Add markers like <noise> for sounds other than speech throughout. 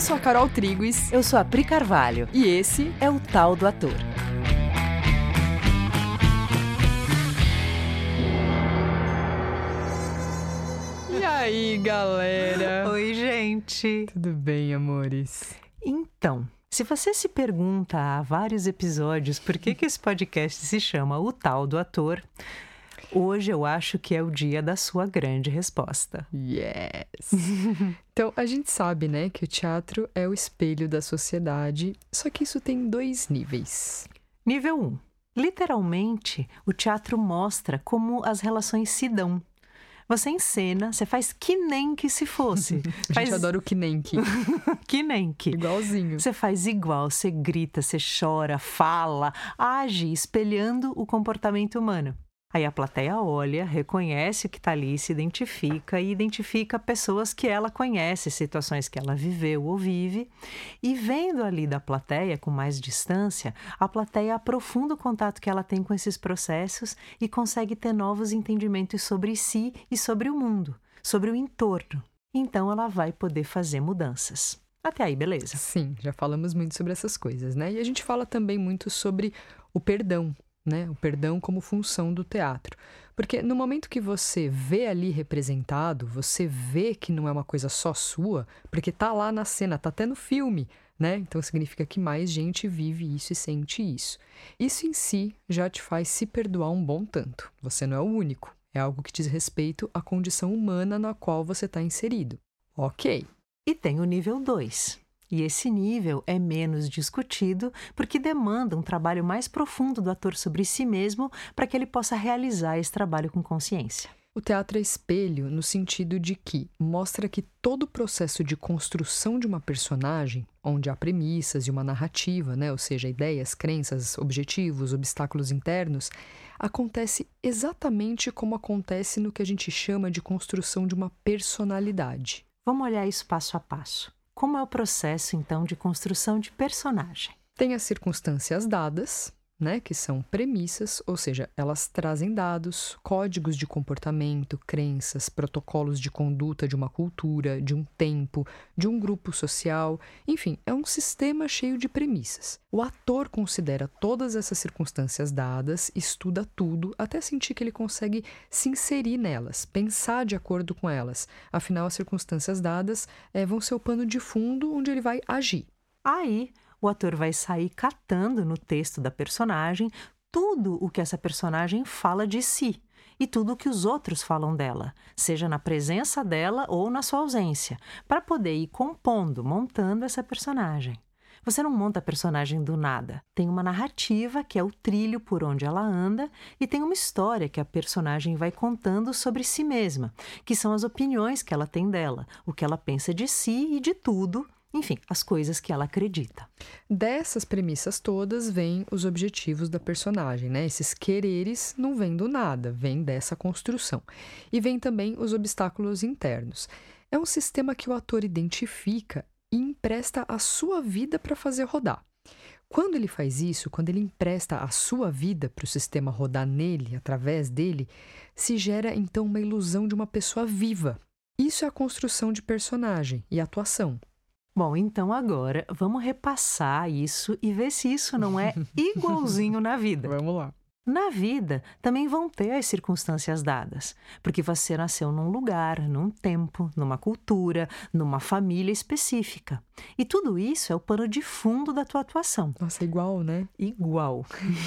Eu sou a Carol Triguis. Eu sou a Pri Carvalho. E esse é o Tal do Ator. E aí, galera? Oi, gente. Tudo bem, amores? Então, se você se pergunta há vários episódios por que, que esse podcast se chama O Tal do Ator, Hoje eu acho que é o dia da sua grande resposta. Yes! <laughs> então, a gente sabe, né, que o teatro é o espelho da sociedade, só que isso tem dois níveis. Nível 1. Um, literalmente, o teatro mostra como as relações se dão. Você encena, você faz que nem que se fosse. <laughs> a faz... gente adora o que nem que. <laughs> que nem que. Igualzinho. Você faz igual, você grita, você chora, fala, age espelhando o comportamento humano. Aí a plateia olha, reconhece o que está ali, se identifica e identifica pessoas que ela conhece, situações que ela viveu ou vive. E vendo ali da plateia com mais distância, a plateia aprofunda o contato que ela tem com esses processos e consegue ter novos entendimentos sobre si e sobre o mundo, sobre o entorno. Então ela vai poder fazer mudanças. Até aí, beleza? Sim, já falamos muito sobre essas coisas, né? E a gente fala também muito sobre o perdão, né? O perdão como função do teatro. Porque no momento que você vê ali representado, você vê que não é uma coisa só sua, porque tá lá na cena, tá até no filme, né? Então significa que mais gente vive isso e sente isso. Isso em si já te faz se perdoar um bom tanto. Você não é o único. É algo que diz respeito à condição humana na qual você está inserido. Ok. E tem o nível 2, e esse nível é menos discutido porque demanda um trabalho mais profundo do ator sobre si mesmo para que ele possa realizar esse trabalho com consciência. O teatro é espelho no sentido de que mostra que todo o processo de construção de uma personagem, onde há premissas e uma narrativa, né, ou seja, ideias, crenças, objetivos, obstáculos internos, acontece exatamente como acontece no que a gente chama de construção de uma personalidade. Vamos olhar isso passo a passo. Como é o processo, então, de construção de personagem? Tem as circunstâncias dadas, né, que são premissas, ou seja, elas trazem dados, códigos de comportamento, crenças, protocolos de conduta de uma cultura, de um tempo, de um grupo social, enfim, é um sistema cheio de premissas. O ator considera todas essas circunstâncias dadas, estuda tudo, até sentir que ele consegue se inserir nelas, pensar de acordo com elas. Afinal, as circunstâncias dadas é, vão ser o pano de fundo onde ele vai agir. Aí, o ator vai sair catando no texto da personagem tudo o que essa personagem fala de si e tudo o que os outros falam dela, seja na presença dela ou na sua ausência, para poder ir compondo, montando essa personagem. Você não monta a personagem do nada. Tem uma narrativa, que é o trilho por onde ela anda, e tem uma história que a personagem vai contando sobre si mesma, que são as opiniões que ela tem dela, o que ela pensa de si e de tudo, enfim, as coisas que ela acredita. Dessas premissas todas vêm os objetivos da personagem, né? Esses quereres não vêm do nada, vêm dessa construção. E vêm também os obstáculos internos. É um sistema que o ator identifica e empresta a sua vida para fazer rodar. Quando ele faz isso, quando ele empresta a sua vida para o sistema rodar nele, através dele, se gera então uma ilusão de uma pessoa viva. Isso é a construção de personagem e atuação. Bom, então agora vamos repassar isso e ver se isso não é <laughs> igualzinho na vida. Vamos lá. Na vida, também vão ter as circunstâncias dadas, porque você nasceu num lugar, num tempo, numa cultura, numa família específica. E tudo isso é o pano de fundo da tua atuação. Nossa, igual, né? Igual.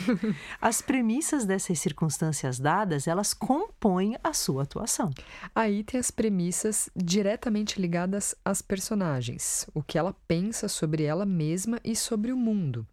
<laughs> As premissas dessas circunstâncias dadas, elas compõem a sua atuação. Aí tem as premissas diretamente ligadas às personagens, o que ela pensa sobre ela mesma e sobre o mundo.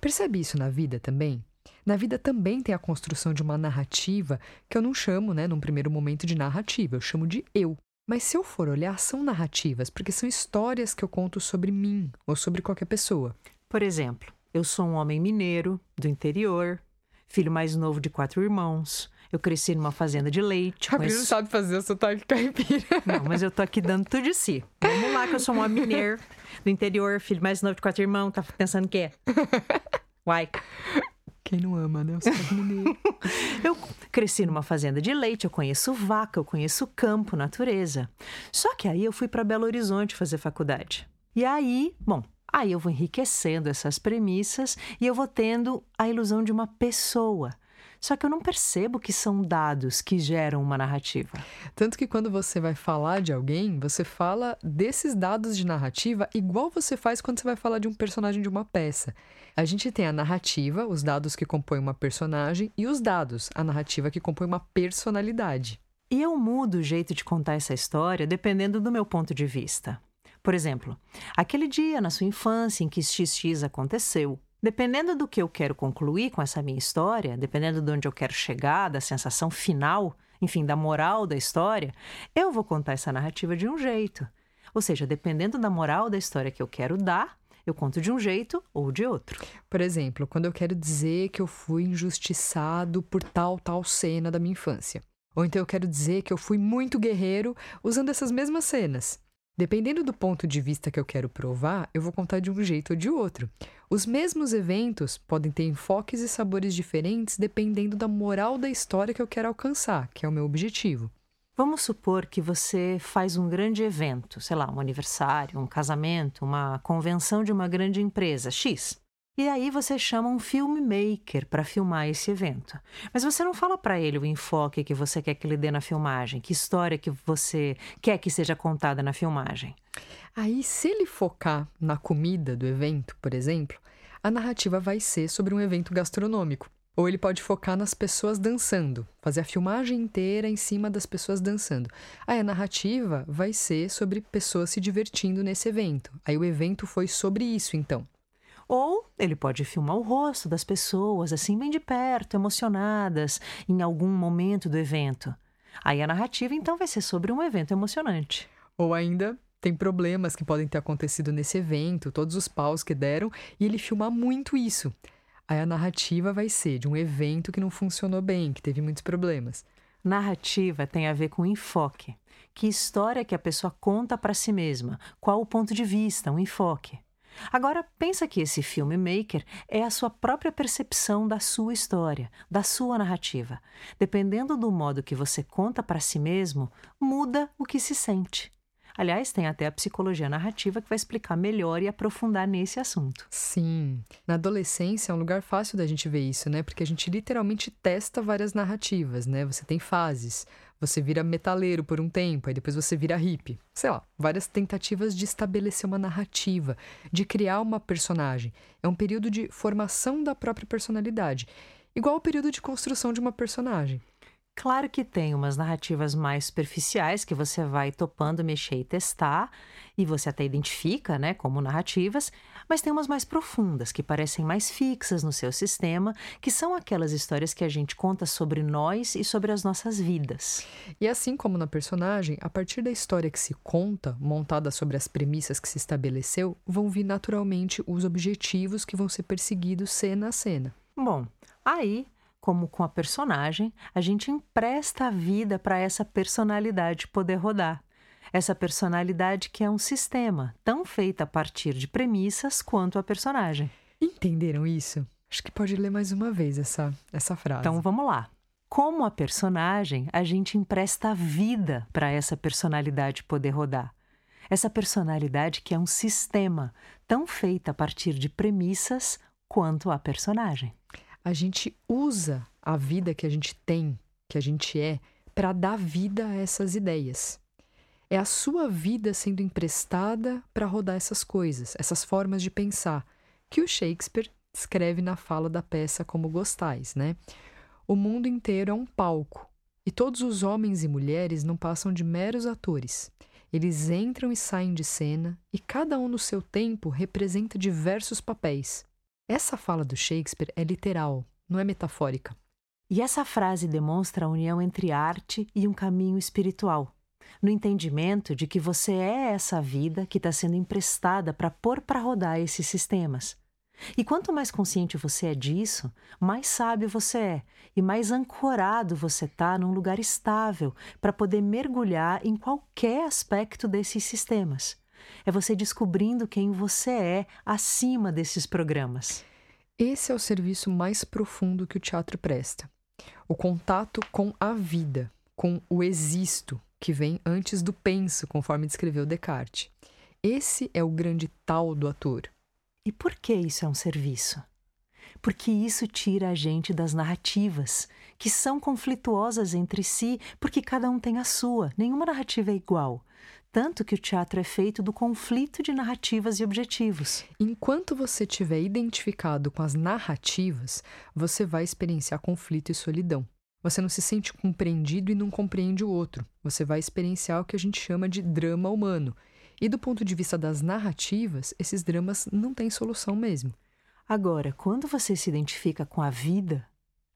Percebe isso na vida também? Na vida também tem a construção de uma narrativa que eu não chamo, né, num primeiro momento de narrativa, eu chamo de eu. Mas se eu for olhar, são narrativas, porque são histórias que eu conto sobre mim ou sobre qualquer pessoa. Por exemplo, eu sou um homem mineiro, do interior, filho mais novo de quatro irmãos. Eu cresci numa fazenda de leite. A não sabe fazer o sotaque caipira. <laughs> Não, mas eu tô aqui dando tudo de si. Vamos lá, que eu sou um homem mineiro, do interior, filho mais novo de quatro irmãos. Tá pensando o quê? <laughs> Uai. Quem não ama, né? <laughs> eu cresci numa fazenda de leite, eu conheço vaca, eu conheço campo, natureza. Só que aí eu fui para Belo Horizonte fazer faculdade. E aí, bom, aí eu vou enriquecendo essas premissas e eu vou tendo a ilusão de uma pessoa. Só que eu não percebo que são dados que geram uma narrativa. Tanto que quando você vai falar de alguém, você fala desses dados de narrativa igual você faz quando você vai falar de um personagem de uma peça. A gente tem a narrativa, os dados que compõem uma personagem, e os dados, a narrativa que compõe uma personalidade. E eu mudo o jeito de contar essa história dependendo do meu ponto de vista. Por exemplo, aquele dia na sua infância em que XX aconteceu, Dependendo do que eu quero concluir com essa minha história, dependendo de onde eu quero chegar, da sensação final, enfim, da moral da história, eu vou contar essa narrativa de um jeito. Ou seja, dependendo da moral da história que eu quero dar, eu conto de um jeito ou de outro. Por exemplo, quando eu quero dizer que eu fui injustiçado por tal, tal cena da minha infância. Ou então eu quero dizer que eu fui muito guerreiro usando essas mesmas cenas. Dependendo do ponto de vista que eu quero provar, eu vou contar de um jeito ou de outro. Os mesmos eventos podem ter enfoques e sabores diferentes dependendo da moral da história que eu quero alcançar, que é o meu objetivo. Vamos supor que você faz um grande evento, sei lá, um aniversário, um casamento, uma convenção de uma grande empresa X. E aí você chama um filmmaker para filmar esse evento. Mas você não fala para ele o enfoque que você quer que ele dê na filmagem, que história que você quer que seja contada na filmagem. Aí, se ele focar na comida do evento, por exemplo, a narrativa vai ser sobre um evento gastronômico. Ou ele pode focar nas pessoas dançando, fazer a filmagem inteira em cima das pessoas dançando. Aí a narrativa vai ser sobre pessoas se divertindo nesse evento. Aí o evento foi sobre isso, então. Ou ele pode filmar o rosto das pessoas, assim, bem de perto, emocionadas, em algum momento do evento. Aí a narrativa, então, vai ser sobre um evento emocionante. Ou ainda tem problemas que podem ter acontecido nesse evento, todos os paus que deram, e ele filmar muito isso. Aí a narrativa vai ser de um evento que não funcionou bem, que teve muitos problemas. Narrativa tem a ver com enfoque. Que história que a pessoa conta para si mesma? Qual o ponto de vista, um enfoque? Agora, pensa que esse filmmaker é a sua própria percepção da sua história, da sua narrativa. Dependendo do modo que você conta para si mesmo, muda o que se sente. Aliás, tem até a psicologia narrativa que vai explicar melhor e aprofundar nesse assunto. Sim. Na adolescência é um lugar fácil da gente ver isso, né? Porque a gente literalmente testa várias narrativas, né? Você tem fases. Você vira metaleiro por um tempo, aí depois você vira hippie. Sei lá, várias tentativas de estabelecer uma narrativa, de criar uma personagem. É um período de formação da própria personalidade, igual ao período de construção de uma personagem. Claro que tem umas narrativas mais superficiais que você vai topando, mexer e testar, e você até identifica, né, como narrativas, mas tem umas mais profundas que parecem mais fixas no seu sistema, que são aquelas histórias que a gente conta sobre nós e sobre as nossas vidas. E assim como na personagem, a partir da história que se conta, montada sobre as premissas que se estabeleceu, vão vir naturalmente os objetivos que vão ser perseguidos cena a cena. Bom, aí como com a personagem, a gente empresta a vida para essa personalidade poder rodar. Essa personalidade que é um sistema, tão feita a partir de premissas quanto a personagem. Entenderam isso? Acho que pode ler mais uma vez essa, essa frase. Então vamos lá. Como a personagem, a gente empresta vida para essa personalidade poder rodar. Essa personalidade que é um sistema, tão feita a partir de premissas quanto a personagem a gente usa a vida que a gente tem, que a gente é, para dar vida a essas ideias. É a sua vida sendo emprestada para rodar essas coisas, essas formas de pensar, que o Shakespeare escreve na fala da peça Como Gostais, né? O mundo inteiro é um palco, e todos os homens e mulheres não passam de meros atores. Eles entram e saem de cena, e cada um no seu tempo representa diversos papéis. Essa fala do Shakespeare é literal, não é metafórica. E essa frase demonstra a união entre arte e um caminho espiritual, no entendimento de que você é essa vida que está sendo emprestada para pôr para rodar esses sistemas. E quanto mais consciente você é disso, mais sábio você é e mais ancorado você está num lugar estável para poder mergulhar em qualquer aspecto desses sistemas. É você descobrindo quem você é acima desses programas. Esse é o serviço mais profundo que o teatro presta. O contato com a vida, com o existo, que vem antes do penso, conforme descreveu Descartes. Esse é o grande tal do ator. E por que isso é um serviço? Porque isso tira a gente das narrativas, que são conflituosas entre si, porque cada um tem a sua, nenhuma narrativa é igual. Tanto que o teatro é feito do conflito de narrativas e objetivos. Enquanto você estiver identificado com as narrativas, você vai experienciar conflito e solidão. Você não se sente compreendido e não compreende o outro. Você vai experienciar o que a gente chama de drama humano, e do ponto de vista das narrativas, esses dramas não têm solução mesmo. Agora, quando você se identifica com a vida,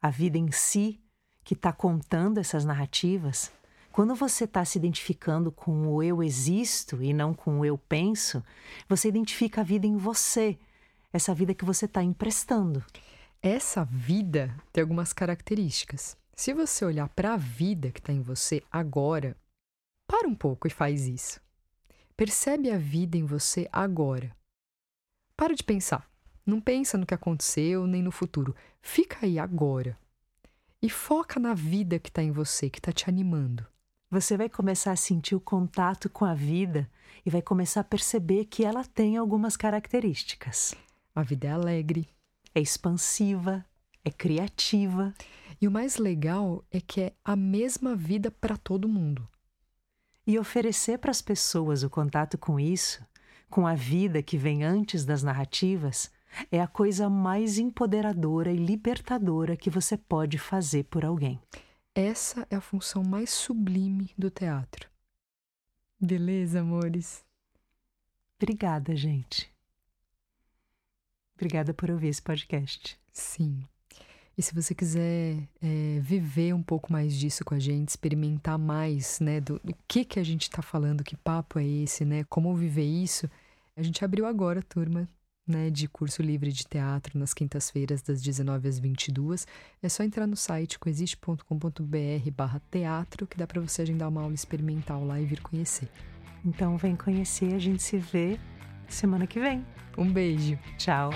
a vida em si, que está contando essas narrativas, quando você está se identificando com o eu existo e não com o eu penso, você identifica a vida em você, essa vida que você está emprestando. Essa vida tem algumas características. Se você olhar para a vida que está em você agora, para um pouco e faz isso. Percebe a vida em você agora. Para de pensar. Não pensa no que aconteceu nem no futuro. Fica aí agora. E foca na vida que está em você, que está te animando. Você vai começar a sentir o contato com a vida e vai começar a perceber que ela tem algumas características. A vida é alegre, é expansiva, é criativa. E o mais legal é que é a mesma vida para todo mundo e oferecer para as pessoas o contato com isso, com a vida que vem antes das narrativas, é a coisa mais empoderadora e libertadora que você pode fazer por alguém. Essa é a função mais sublime do teatro. Beleza, amores? Obrigada, gente. Obrigada por ouvir esse podcast. Sim. E se você quiser é, viver um pouco mais disso com a gente, experimentar mais, né, do, do que que a gente está falando, que papo é esse, né, como viver isso, a gente abriu agora a turma, né, de curso livre de teatro nas quintas-feiras das 19 às 22. É só entrar no site coexiste.com.br/teatro que dá para você agendar uma aula experimental lá e vir conhecer. Então vem conhecer, a gente se vê semana que vem. Um beijo. Tchau.